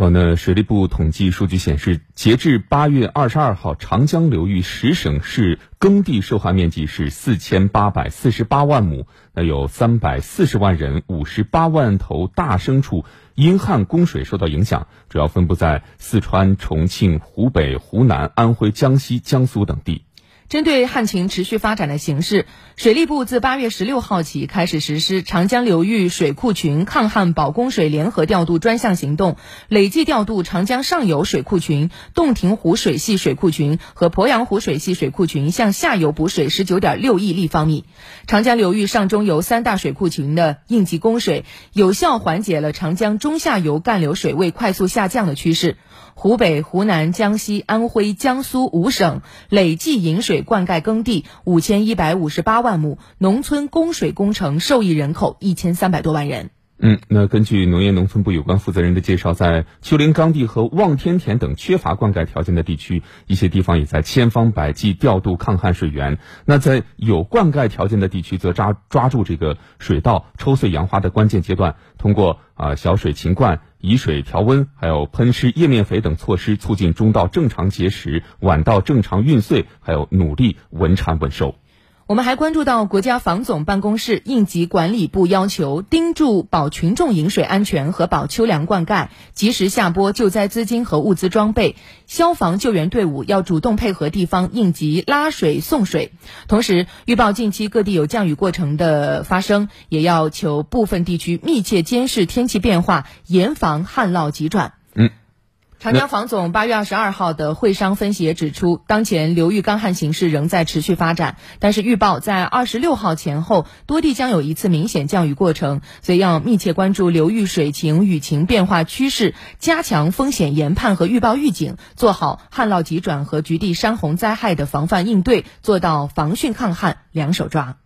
呃，那水利部统计数据显示，截至八月二十二号，长江流域十省市耕地受旱面积是四千八百四十八万亩，那有三百四十万人、五十八万头大牲畜因旱供水受到影响，主要分布在四川、重庆、湖北、湖南、安徽、江西、江苏等地。针对旱情持续发展的形势，水利部自八月十六号起开始实施长江流域水库群抗旱保供水联合调度专项行动，累计调度长江上游水库群、洞庭湖水系水库群和鄱阳湖水系水库群向下游补水十九点六亿立方米。长江流域上中游三大水库群的应急供水，有效缓解了长江中下游干流水位快速下降的趋势。湖北、湖南、江西、安徽、江苏五省累计引水灌溉耕地五千一百五十八万亩，农村供水工程受益人口一千三百多万人。嗯，那根据农业农村部有关负责人的介绍，在丘陵岗地和望天田等缺乏灌溉条件的地区，一些地方也在千方百计调度抗旱水源。那在有灌溉条件的地区，则抓抓住这个水稻抽穗扬花的关键阶段，通过啊小水勤灌、以水调温，还有喷施叶面肥等措施，促进中稻正常结实，晚稻正常运穗，还有努力稳产稳收。我们还关注到，国家防总办公室应急管理部要求盯住保群众饮水安全和保秋粮灌溉，及时下拨救灾资金和物资装备。消防救援队伍要主动配合地方应急拉水送水。同时，预报近期各地有降雨过程的发生，也要求部分地区密切监视天气变化，严防旱涝急转。嗯长江防总八月二十二号的会商分析也指出，当前流域干旱形势仍在持续发展，但是预报在二十六号前后多地将有一次明显降雨过程，所以要密切关注流域水情、雨情变化趋势，加强风险研判和预报预警，做好旱涝急转和局地山洪灾害的防范应对，做到防汛抗旱两手抓。